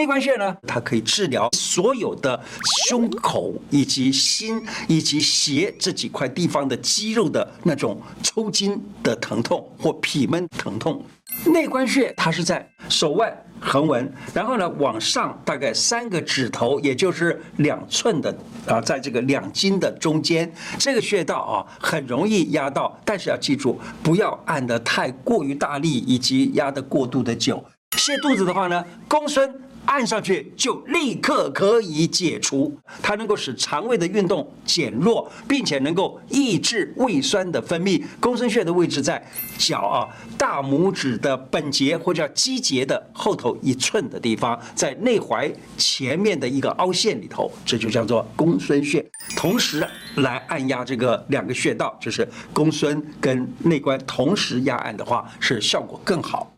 内关穴呢，它可以治疗所有的胸口以及心以及斜这几块地方的肌肉的那种抽筋的疼痛或痞闷疼痛。内关穴它是在手腕横纹，然后呢往上大概三个指头，也就是两寸的啊，在这个两筋的中间，这个穴道啊很容易压到，但是要记住不要按得太过于大力，以及压得过度的久。泻肚子的话呢，公孙按上去就立刻可以解除，它能够使肠胃的运动减弱，并且能够抑制胃酸的分泌。公孙穴的位置在脚啊大拇指的本节或叫肌节的后头一寸的地方，在内踝前面的一个凹陷里头，这就叫做公孙穴。同时来按压这个两个穴道，就是公孙跟内关，同时压按的话是效果更好。